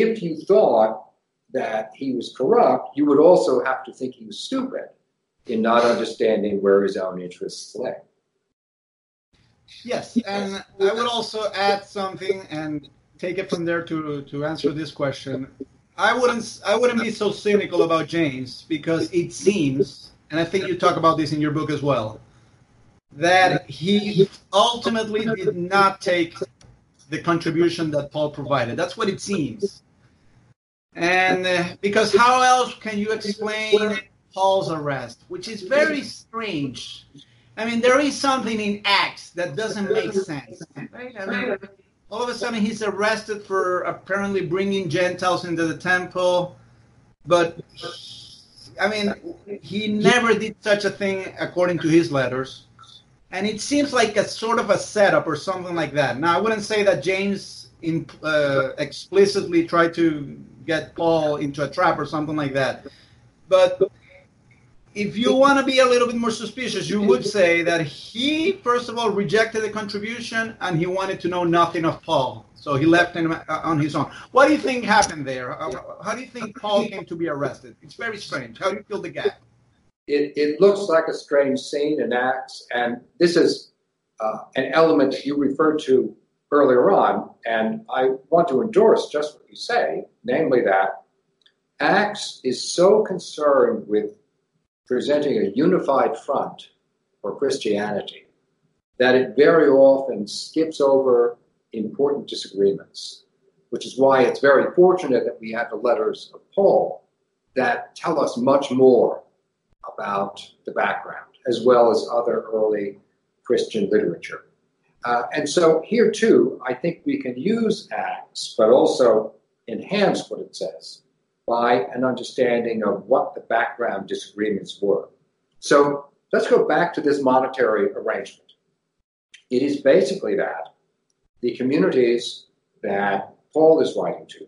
if you thought that he was corrupt, you would also have to think he was stupid in not understanding where his own interests lay. Yes, and I would also add something, and take it from there to to answer this question. I wouldn't I wouldn't be so cynical about James because it seems, and I think you talk about this in your book as well, that he ultimately did not take the contribution that Paul provided. That's what it seems. And uh, because how else can you explain Paul's arrest, which is very strange? I mean, there is something in Acts that doesn't make sense. Right? All of a sudden he's arrested for apparently bringing Gentiles into the temple. But I mean, he never did such a thing according to his letters. And it seems like a sort of a setup or something like that. Now, I wouldn't say that James uh, explicitly tried to get Paul into a trap or something like that. But if you want to be a little bit more suspicious, you would say that he, first of all, rejected the contribution and he wanted to know nothing of Paul. So he left him uh, on his own. What do you think happened there? How do you think Paul came to be arrested? It's very strange. How do you fill the gap? It, it looks like a strange scene in Acts, and this is uh, an element you referred to earlier on, and I want to endorse just what you say, namely that Acts is so concerned with presenting a unified front for Christianity that it very often skips over important disagreements, which is why it's very fortunate that we have the letters of Paul that tell us much more about the background, as well as other early Christian literature. Uh, and so here too, I think we can use Acts, but also enhance what it says by an understanding of what the background disagreements were. So let's go back to this monetary arrangement. It is basically that the communities that Paul is writing to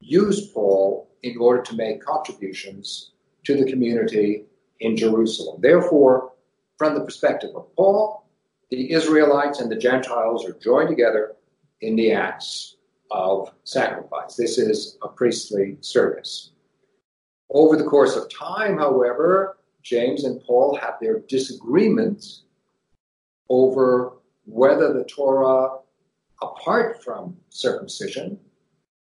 use Paul in order to make contributions to the community in Jerusalem. Therefore, from the perspective of Paul, the Israelites and the Gentiles are joined together in the Acts of sacrifice. This is a priestly service. Over the course of time, however, James and Paul have their disagreements over whether the Torah, apart from circumcision,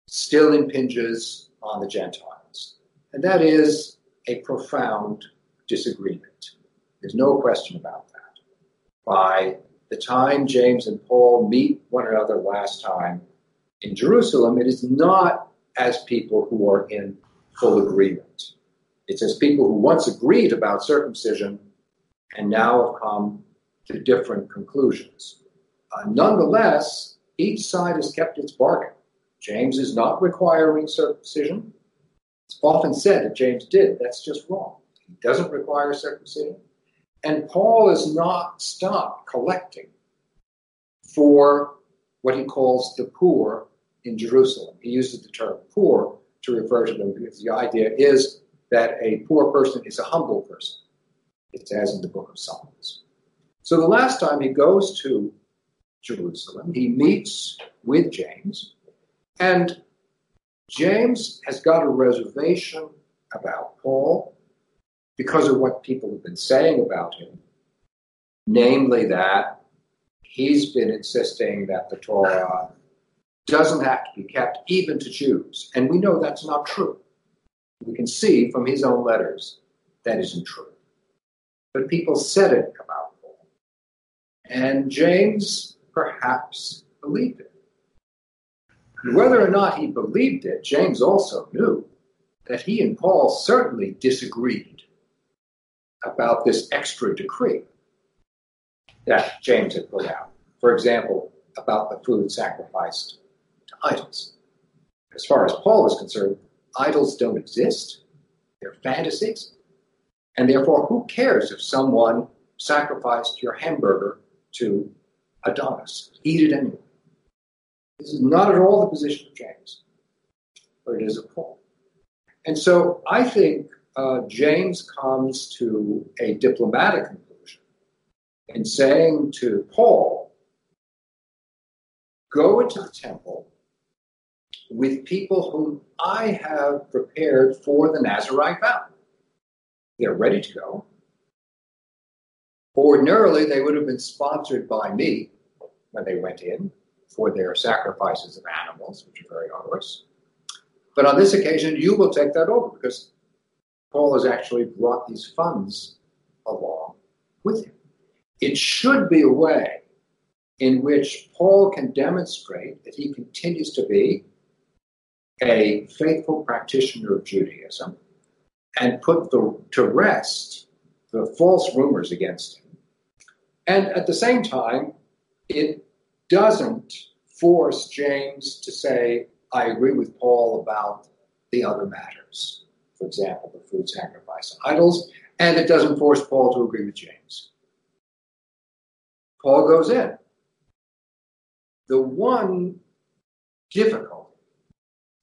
still impinges on the Gentiles. And that is a profound disagreement. There's no question about that. By the time James and Paul meet one another last time in Jerusalem, it is not as people who are in full agreement. It's as people who once agreed about circumcision and now have come to different conclusions. Uh, nonetheless, each side has kept its bargain. James is not requiring circumcision. It's often said that James did. That's just wrong. He doesn't require circumcision. And Paul is not stopped collecting for what he calls the poor in Jerusalem. He uses the term poor to refer to them because the idea is that a poor person is a humble person. It's as in the book of Psalms. So the last time he goes to Jerusalem, he meets with James, and James has got a reservation about Paul because of what people have been saying about him, namely that he's been insisting that the Torah doesn't have to be kept even to Jews. And we know that's not true. We can see from his own letters that isn't true. But people said it about Paul. And James perhaps believed it. Whether or not he believed it, James also knew that he and Paul certainly disagreed about this extra decree that James had put out. For example, about the food sacrificed to idols. As far as Paul is concerned, idols don't exist, they're fantasies. And therefore, who cares if someone sacrificed your hamburger to Adonis? Eat it anyway. This is not at all the position of James, but it is of Paul. And so I think uh, James comes to a diplomatic conclusion in saying to Paul, go into the temple with people whom I have prepared for the Nazarite vow. They're ready to go. Ordinarily, they would have been sponsored by me when they went in for their sacrifices of animals, which are very onerous. But on this occasion, you will take that over because Paul has actually brought these funds along with him. It should be a way in which Paul can demonstrate that he continues to be a faithful practitioner of Judaism and put the, to rest the false rumors against him. And at the same time, it doesn't force James to say, I agree with Paul about the other matters. For example, the food sacrifice idols, and it doesn't force Paul to agree with James. Paul goes in. The one difficulty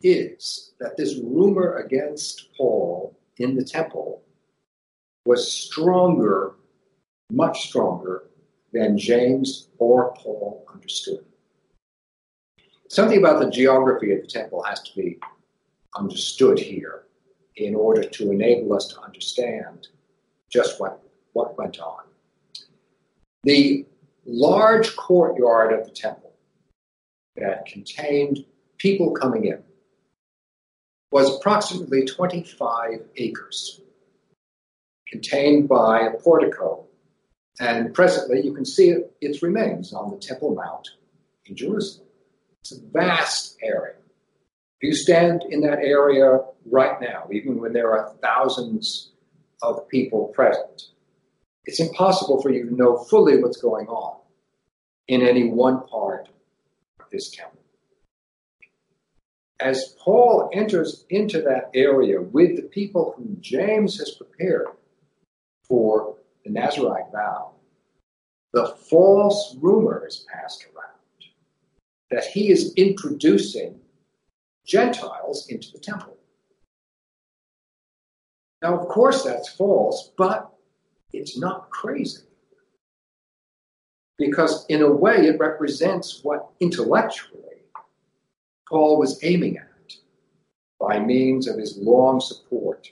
is that this rumor against Paul in the temple was stronger, much stronger than James or Paul understood. Something about the geography of the temple has to be understood here in order to enable us to understand just what, what went on. The large courtyard of the temple that contained people coming in was approximately 25 acres, contained by a portico. And presently, you can see its remains on the Temple Mount in Jerusalem. It's a vast area. If you stand in that area right now, even when there are thousands of people present, it's impossible for you to know fully what's going on in any one part of this temple as Paul enters into that area with the people whom James has prepared for the Nazarite vow, the false rumor is passed around that he is introducing Gentiles into the temple. Now, of course, that's false, but it's not crazy. Because, in a way, it represents what intellectually Paul was aiming at by means of his long support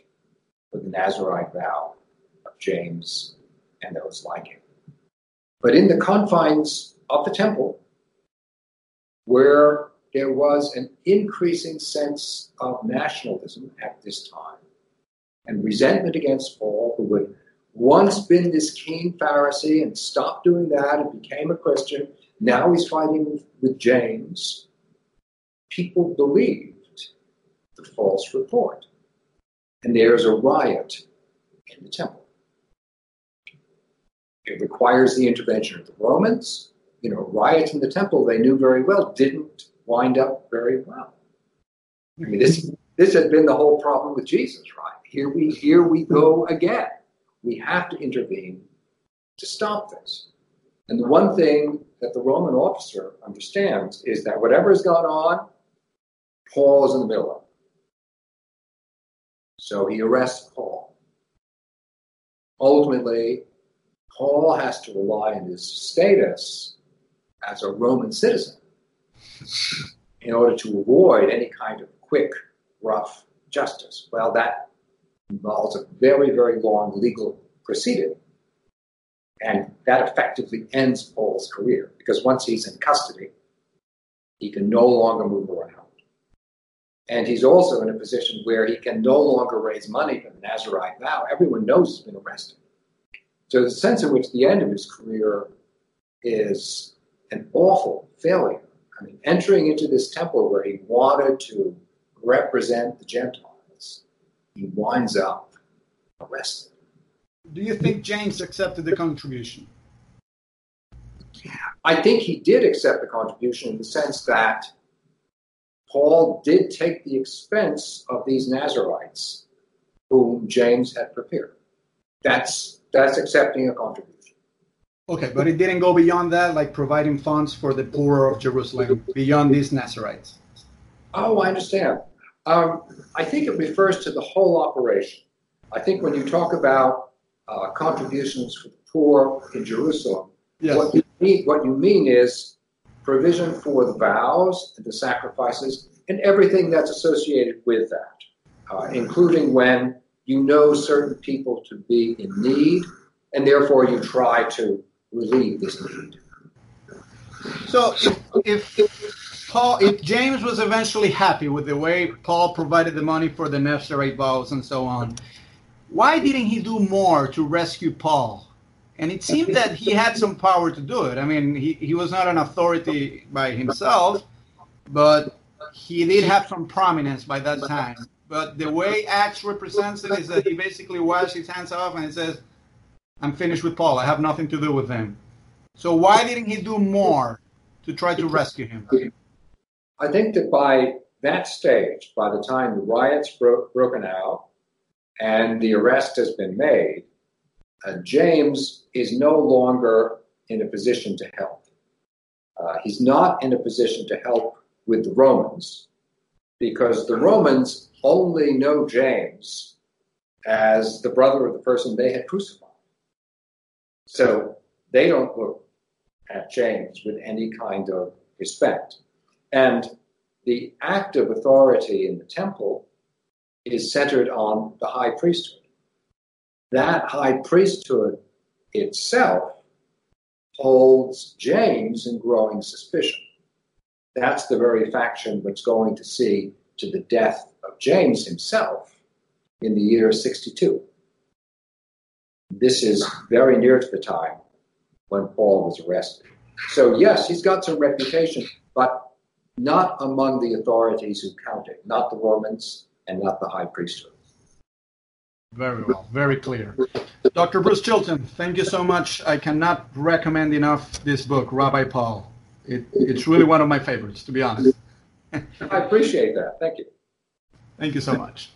for the Nazarite vow of James and those like him. But in the confines of the temple, where there was an increasing sense of nationalism at this time and resentment against Paul, who had once been this keen Pharisee and stopped doing that and became a Christian. Now he's fighting with James. People believed the false report. And there's a riot in the temple. It requires the intervention of the Romans. You know, riots in the temple, they knew very well, didn't wind up very well. I mean, this this had been the whole problem with Jesus, right? Here we here we go again. We have to intervene to stop this. And the one thing that the Roman officer understands is that whatever has gone on, Paul is in the middle of it. So he arrests Paul. Ultimately, Paul has to rely on his status as a Roman citizen in order to avoid any kind of quick, rough justice. Well, that involves a very, very long legal proceeding. And that effectively ends Paul's career because once he's in custody, he can no longer move around. And he's also in a position where he can no longer raise money for the Nazarite vow. Everyone knows he's been arrested. So the sense in which the end of his career is an awful failure I mean, entering into this temple where he wanted to represent the Gentiles, he winds up arrested. Do you think James accepted the contribution? I think he did accept the contribution in the sense that Paul did take the expense of these Nazarites whom James had prepared. That's that's accepting a contribution. Okay, but it didn't go beyond that, like providing funds for the poor of Jerusalem beyond these Nazarites. Oh, I understand. Um, I think it refers to the whole operation. I think when you talk about uh, contributions for the poor in Jerusalem, yes. what, you mean, what you mean is provision for the vows and the sacrifices and everything that's associated with that, uh, including when you know certain people to be in need, and therefore you try to relieve this need. So if, if Paul, if James was eventually happy with the way Paul provided the money for the Nazarite vows and so on, why didn't he do more to rescue Paul? And it seemed that he had some power to do it. I mean, he, he was not an authority by himself, but he did have some prominence by that time. But the way Acts represents it is that he basically washes his hands off and he says, I'm finished with Paul. I have nothing to do with him. So why didn't he do more to try to rescue him? I think that by that stage, by the time the riots broke broken out and the arrest has been made, uh, James is no longer in a position to help. Uh, he's not in a position to help with the Romans because the Romans only know James as the brother of the person they had crucified. So they don't look at James with any kind of respect. And the act of authority in the temple is centered on the high priesthood. That high priesthood itself holds James in growing suspicion. That's the very faction that's going to see to the death of James himself in the year 62. This is very near to the time when Paul was arrested. So, yes, he's got some reputation, but not among the authorities who counted, not the Romans and not the high priesthood. Very well, very clear. Dr. Bruce Chilton, thank you so much. I cannot recommend enough this book, Rabbi Paul. It, it's really one of my favorites, to be honest. I appreciate that. Thank you. Thank you so much.